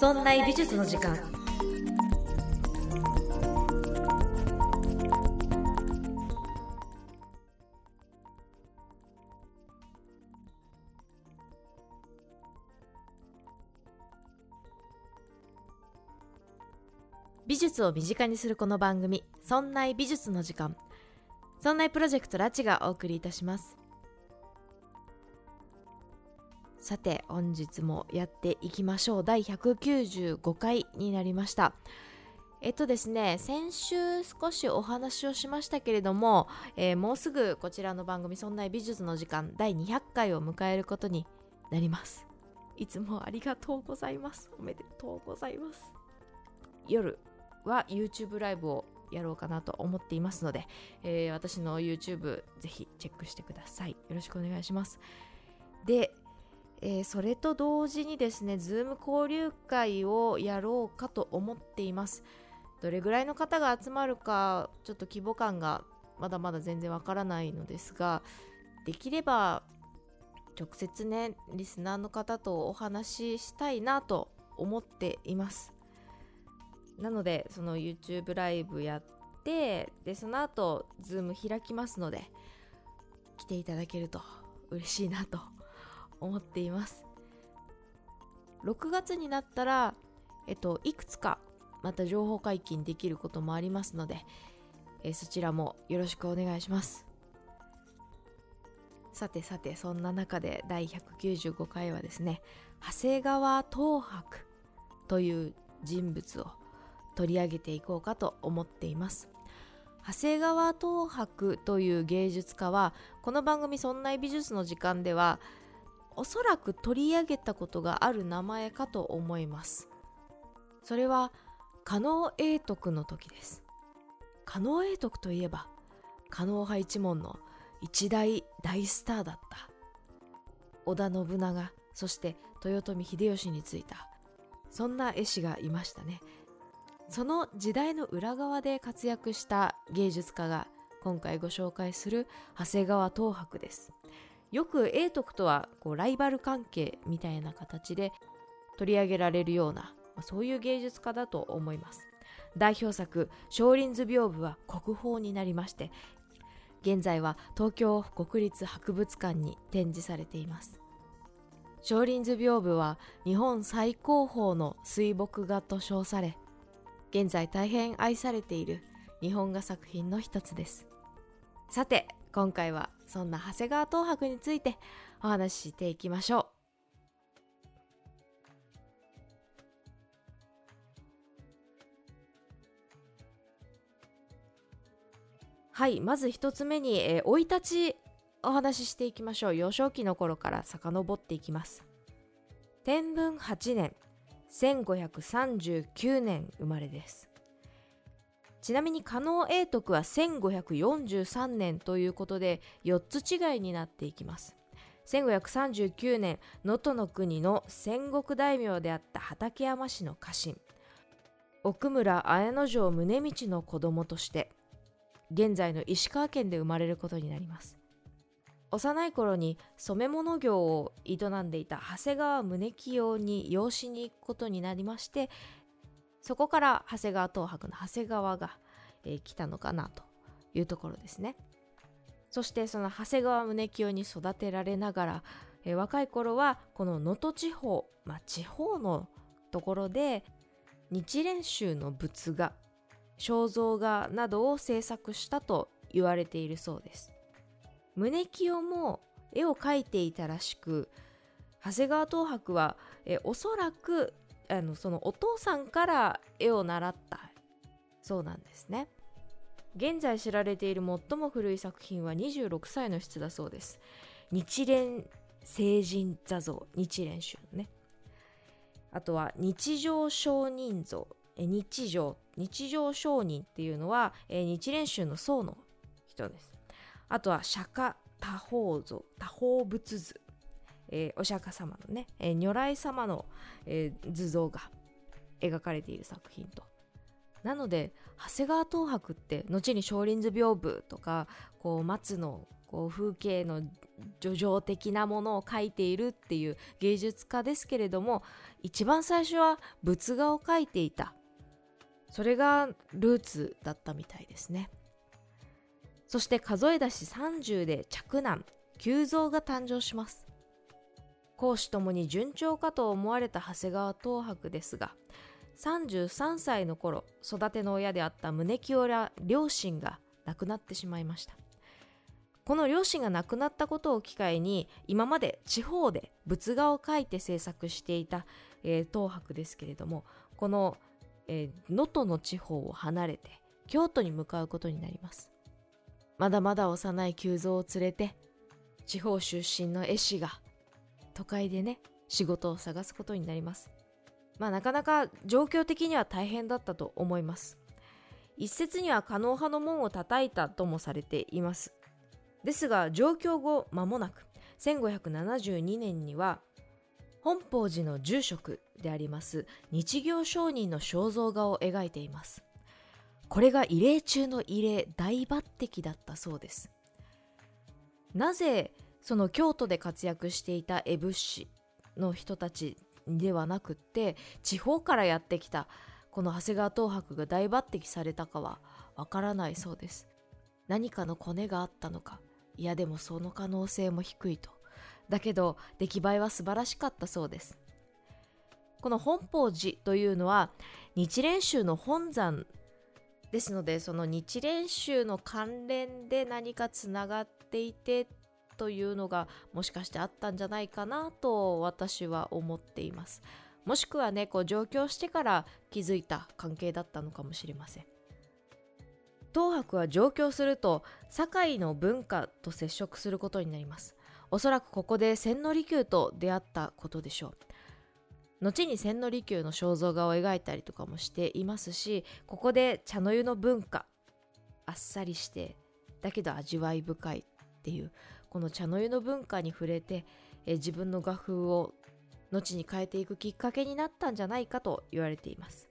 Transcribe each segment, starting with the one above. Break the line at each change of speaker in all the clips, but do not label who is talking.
そんな美術の時間。美術を身近にするこの番組「そんな美術の時間」そんなプロジェクトラチがお送りいたします。さて本日もやっていきましょう。第195回になりました。えっとですね先週少しお話をしましたけれども、えー、もうすぐこちらの番組「そんな美術の時間」第200回を迎えることになります。いつもありがとうございます。おめでとうございます。夜は YouTube ライブをやろうかなと思っていますので、えー、私の YouTube ぜひチェックしてください。よろしくお願いします。でえー、それと同時にですね、 Zoom 交流会をやろうかと思っています。どれぐらいの方が集まるか、ちょっと規模感がまだまだ全然わからないのですが、できれば直接ね、リスナーの方とお話ししたいなと思っています。なので、その YouTube ライブやって、で、その後、 Zoom 開きますので、来ていただけると嬉しいなと思っています。6月になったらえっといくつかまた情報解禁できることもありますので、えそちらもよろしくお願いします。さてさてそんな中で第195回はですね長谷川東博という人物を取り上げていこうかと思っています。長谷川東博という芸術家はこの番組「そんな美術の時間」ではおそらく取り上げたことがある名前かと思います。それは加納永徳の時です。加納永徳といえば加納派一門の一大大スターだった。織田信長そして豊臣秀吉についた。そんな絵師がいましたね。その時代の裏側で活躍した芸術家が今回ご紹介する長谷川東博です。よく永徳とはこうライバル関係みたいな形で取り上げられるような、まあ、そういう芸術家だと思います。代表作「少林図屏風」は国宝になりまして現在は東京国立博物館に展示されています。少林図屏風は日本最高峰の水墨画と称され現在大変愛されている日本画作品の一つです。さて今回はそんな長谷川東博についてお話ししていきましょう。はいまず一つ目に生、えー、い立ちお話ししていきましょう。幼少期の頃から遡っていきます。天文8年1539年生まれです。ちなみに加納永徳は1543年ということで4つ違いになっていきます。1539年能登の国の戦国大名であった畠山氏の家臣。奥村綾之丞宗道の子供として現在の石川県で生まれることになります。幼い頃に染め物業を営んでいた長谷川宗清に養子に行くことになりましてそこから長谷川東博の長谷川が、えー、来たのかなというところですね。そしてその長谷川宗清に育てられながら、えー、若い頃はこの能登地方、まあ、地方のところで日蓮宗の仏画肖像画などを制作したと言われているそうです。宗清も絵を描いていたらしく長谷川東博はえおそらくあのそのお父さんから絵を習った。そうなんですね。現在知られている最も古い作品は26歳の質だそうです。日蓮聖人座像。日蓮宗のね。あとは日常商人像。日常。日常商人っていうのは日蓮宗の僧の人です。あとは釈迦多宝像。多宝仏図。えー、お釈迦様のね、えー、如来様の、えー、図像が描かれている作品と。なので長谷川東博って後に少林図屏風とかこう松のこう風景の叙情的なものを描いているっていう芸術家ですけれども一番最初は仏画を描いていた。それがルーツだったみたいですね。そして数え出し30で嫡男急増が誕生します。公私ともに順調かと思われた長谷川東博ですが33歳の頃育ての親であった宗清ら両親が亡くなってしまいました。この両親が亡くなったことを機会に今まで地方で仏画を描いて制作していた、えー、東博ですけれどもこの能登、の地方を離れて京都に向かうことになります。まだまだ幼い急増を連れて地方出身の絵師が都会でね仕事を探すことになります。まあなかなか状況的には大変だったと思います。一説には狩野派の門を叩いたともされています。ですが上京後間もなく1572年には本法寺の住職であります日行商人の肖像画を描いています。これが異例中の異例大抜擢だったそうです。なぜその京都で活躍していた絵仏師の人たちではなくって地方からやってきたこの長谷川東博が大抜擢されたかはわからないそうです。何かのコネがあったのか。いやでもその可能性も低いと。だけど出来栄えは素晴らしかったそうです。この本法寺というのは日蓮宗の本山ですのでその日蓮宗の関連で何かつながっていてというのがもしかしてあったんじゃないかなと私は思っています。もしくはねこう上京してから気づいた関係だったのかもしれません。東博は上京すると堺の文化と接触することになります。おそらくここで千利休と出会ったことでしょう。後に千利休の肖像画を描いたりとかもしていますしここで茶の湯の文化あっさりしてだけど味わい深いっていうこの茶の湯の文化に触れてえ自分の画風を後に変えていくきっかけになったんじゃないかと言われています。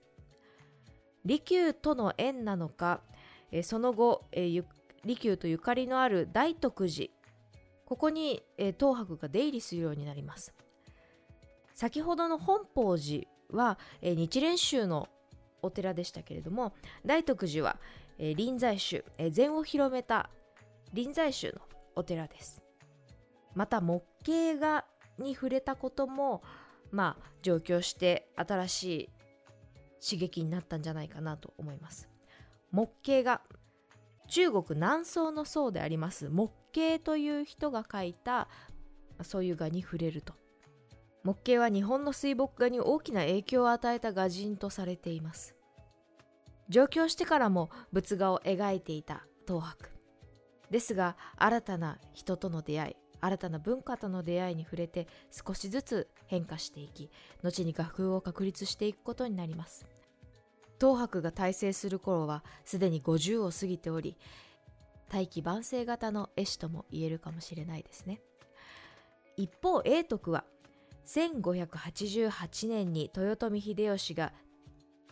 利休との縁なのかえその後、え利休とゆかりのある大徳寺ここに、え東博が出入りするようになります。先ほどの本法寺は、え日蓮宗のお寺でしたけれども大徳寺は、え臨済宗、え禅を広めた臨済宗のお寺です。また木形画に触れたこともまあ上京して新しい刺激になったんじゃないかなと思います。木形画中国南宋の宋であります。木形という人が描いたそういう画に触れると。木形は日本の水墨画に大きな影響を与えた画人とされています。上京してからも仏画を描いていた東博。ですが新たな人との出会い新たな文化との出会いに触れて少しずつ変化していき後に画風を確立していくことになります。東博が大成する頃はすでに50を過ぎており大器晩成型の絵師とも言えるかもしれないですね。一方永徳は1588年に豊臣秀吉が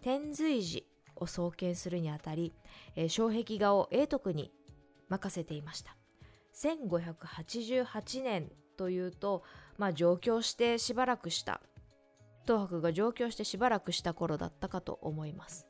天随寺を創建するにあたり、障壁画を永徳に任せていました。1588年というと、まあ、上京してしばらくした。東博が上京してしばらくした頃だったかと思います。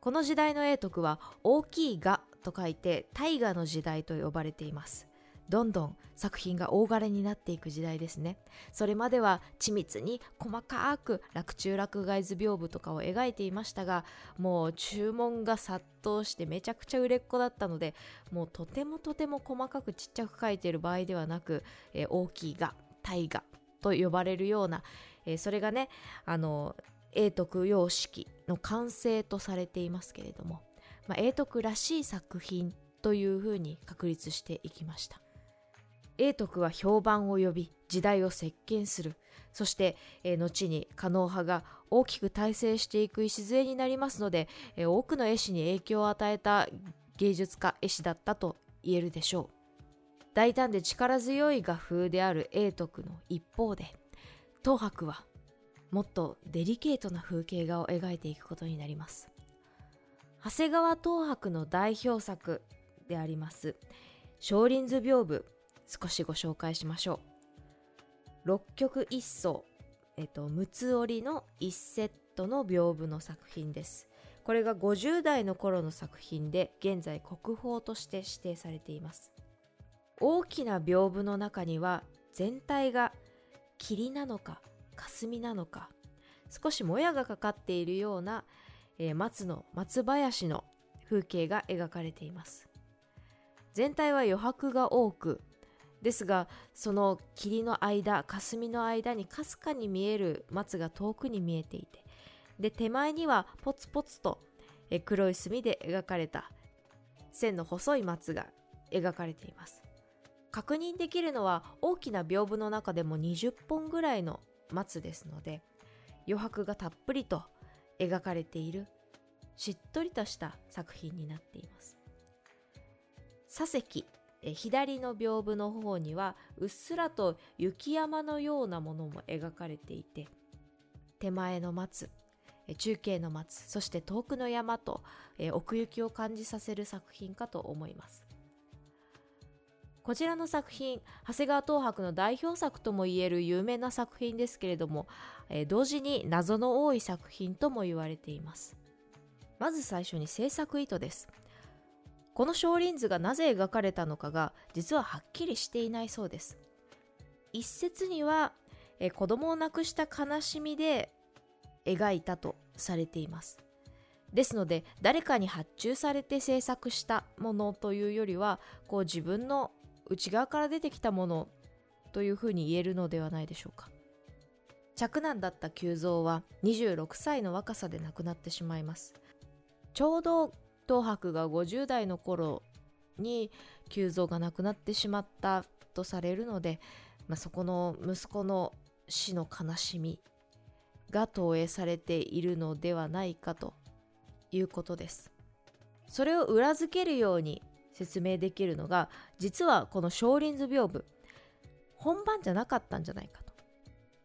この時代の永徳は大きい画と書いて大河の時代と呼ばれています。どんどん作品が大枯れになっていく時代ですね。それまでは緻密に細かく洛中洛外図屏風とかを描いていましたがもう注文が殺到してめちゃくちゃ売れっ子だったのでもうとてもとても細かくちっちゃく描いている場合ではなく、えー、大きい画大河と呼ばれるような、えー、それがねあの永徳様式の完成とされていますけれども、まあ、永徳らしい作品というふうに確立していきました。永徳は評判を呼び時代を席巻する。そして、えー、後に狩野派が大きく大成していく礎になりますので、えー、多くの絵師に影響を与えた芸術家絵師だったと言えるでしょう。大胆で力強い画風である永徳の一方で東博はもっとデリケートな風景画を描いていくことになります。長谷川東博の代表作であります少林図屏風。少しご紹介しましょう。六曲一層えっと六つ折りの1セットの屏風の作品です。これが50代の頃の作品で現在国宝として指定されています。大きな屏風の中には全体が霧なのか霞なのか少しもやがかかっているような、えー、松の松林の風景が描かれています。全体は余白が多くですがその霧の間霞の間にかすかに見える松が遠くに見えていてで手前にはポツポツと黒い墨で描かれた線の細い松が描かれています。確認できるのは大きな屏風の中でも20本ぐらいの松ですので余白がたっぷりと描かれているしっとりとした作品になっています。左石え左の屏風の方にはうっすらと雪山のようなものも描かれていて手前の松中継の松そして遠くの山とえ奥行きを感じさせる作品かと思います。こちらの作品長谷川東博の代表作ともいえる有名な作品ですけれども、え、同時に謎の多い作品とも言われています。まず最初に制作意図です。この少林図がなぜ描かれたのかが実ははっきりしていないそうです。一説には、え、子供を亡くした悲しみで描いたとされています。ですので誰かに発注されて制作したものというよりはこう自分の内側から出てきたものというふうに言えるのではないでしょうか。嫡男だった久蔵は26歳の若さで亡くなってしまいます。ちょうど東博が50代の頃に久蔵が亡くなってしまったとされるので、まあ、そこの息子の死の悲しみが投影されているのではないかということです。それを裏付けるように説明できるのが実はこの少林図屏風本番じゃなかったんじゃないかと。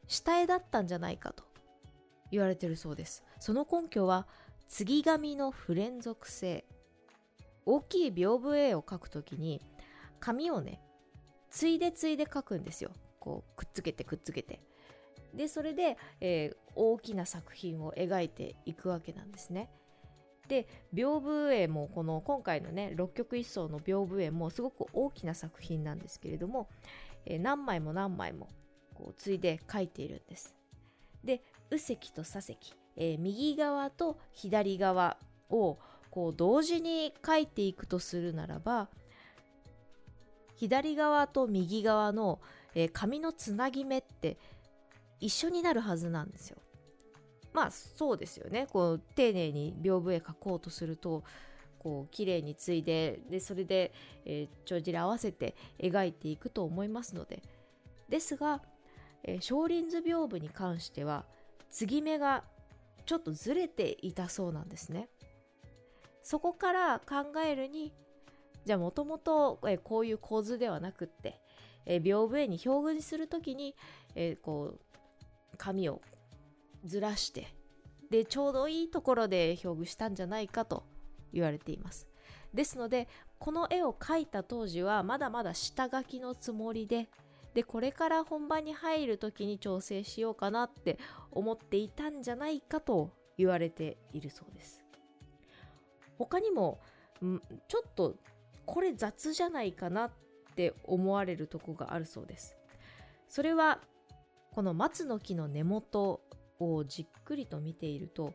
下絵だったんじゃないかと言われてるそうです。その根拠は継ぎ紙の不連続性。大きい屏風絵を描くときに紙をねついでついで描くんですよ。こうくっつけてくっつけて。でそれで、えー、大きな作品を描いていくわけなんですね。で屏風絵もこの今回のね六曲一層の屏風絵もすごく大きな作品なんですけれども、えー、何枚も何枚もこうついで描いているんです。で右石と左石、えー、右側と左側をこう同時に描いていくとするならば左側と右側の、えー、紙のつなぎ目って一緒になるはずなんですよ。まあそうですよねこう丁寧に屏風絵描こうとするとこう綺麗に継いででそれで、えー、帳尻合わせて描いていくと思いますのでですが、えー、少林図屏風に関しては継ぎ目がちょっとずれていたそうなんですね。そこから考えるにじゃあもともとこういう構図ではなくって、えー、屏風絵に表具する時に、えー、こう紙をずらしてでちょうどいいところで表具したんじゃないかと言われています。ですのでこの絵を描いた当時はまだまだ下書きのつもりででこれから本番に入る時に調整しようかなって思っていたんじゃないかと言われているそうです。他にもちょっとこれ雑じゃないかなって思われるとこがあるそうです。それはこの松の木の根元をじっくりと見ていると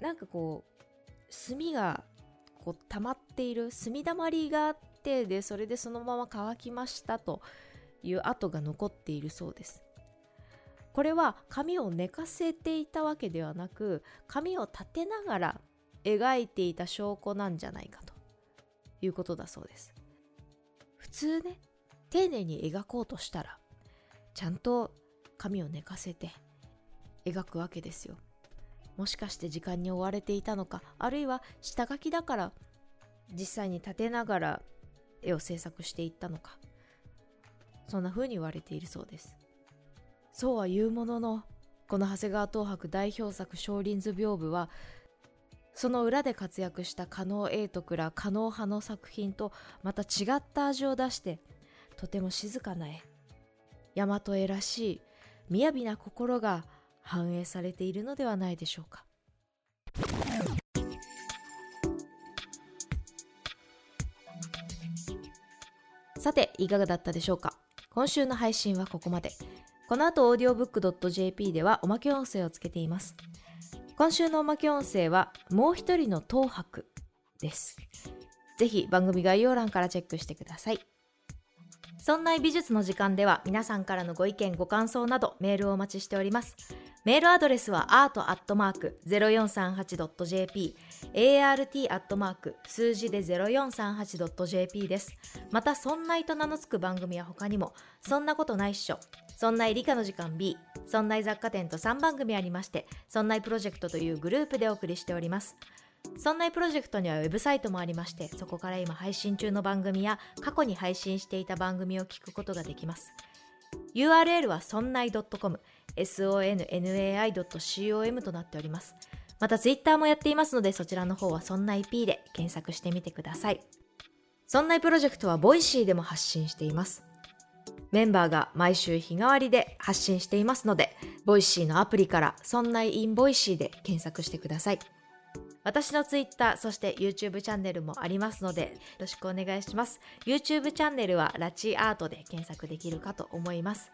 なんかこう炭がこう溜まっている炭だまりがあってでそれでそのまま乾きましたという跡が残っているそうです。これは紙を寝かせていたわけではなく紙を立てながら描いていた証拠なんじゃないかということだそうです。普通ね丁寧に描こうとしたらちゃんと紙を寝かせて描くわけですよ。もしかして時間に追われていたのかあるいは下書きだから実際に立てながら絵を制作していったのかそんな風に言われているそうです。そうは言うもののこの長谷川東博代表作少林図屏風はその裏で活躍した加納永徳ら加納派の作品とまた違った味を出してとても静かな絵大和絵らしい雅な心が反映されているのではないでしょうか。さていかがだったでしょうか？今週の配信はここまで。この後 audiobook.jp ではおまけ音声をつけています。今週のおまけ音声はもう一人の東博です。ぜひ番組概要欄からチェックしてください。そんな美術の時間では皆さんからのご意見ご感想などメールをお待ちしておりますメールアドレスは art.0438.jp art. 数字で 0438.jp です。また、そんないと名の付く番組は他にも、そんなことないっしょ、そんない理科の時間 B、そんない雑貨店と3番組ありまして、そんないプロジェクトというグループでお送りしております。そんなプロジェクトにはウェブサイトもありまして、そこから今配信中の番組や過去に配信していた番組を聞くことができます。URL はそんない .com、sonnai.com となっております。また Twitter もやっていますので、そちらの方はそんな IP で検索してみてください。そんないプロジェクトは Voicy でも発信しています。メンバーが毎週日替わりで発信していますので、 Voicy のアプリからそんない in Voicy で検索してください。私の Twitter、そして YouTube チャンネルもありますので、よろしくお願いします。YouTube チャンネルはラチアートで検索できるかと思います。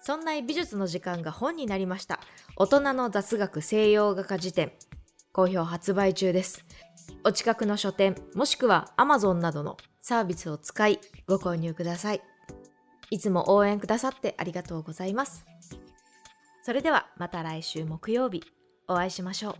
そんない美術の時間が本になりました。大人の雑学西洋画家辞典。好評発売中です。お近くの書店、もしくは Amazon などのサービスを使いご購入ください。いつも応援くださってありがとうございます。それではまた来週木曜日お会いしましょう。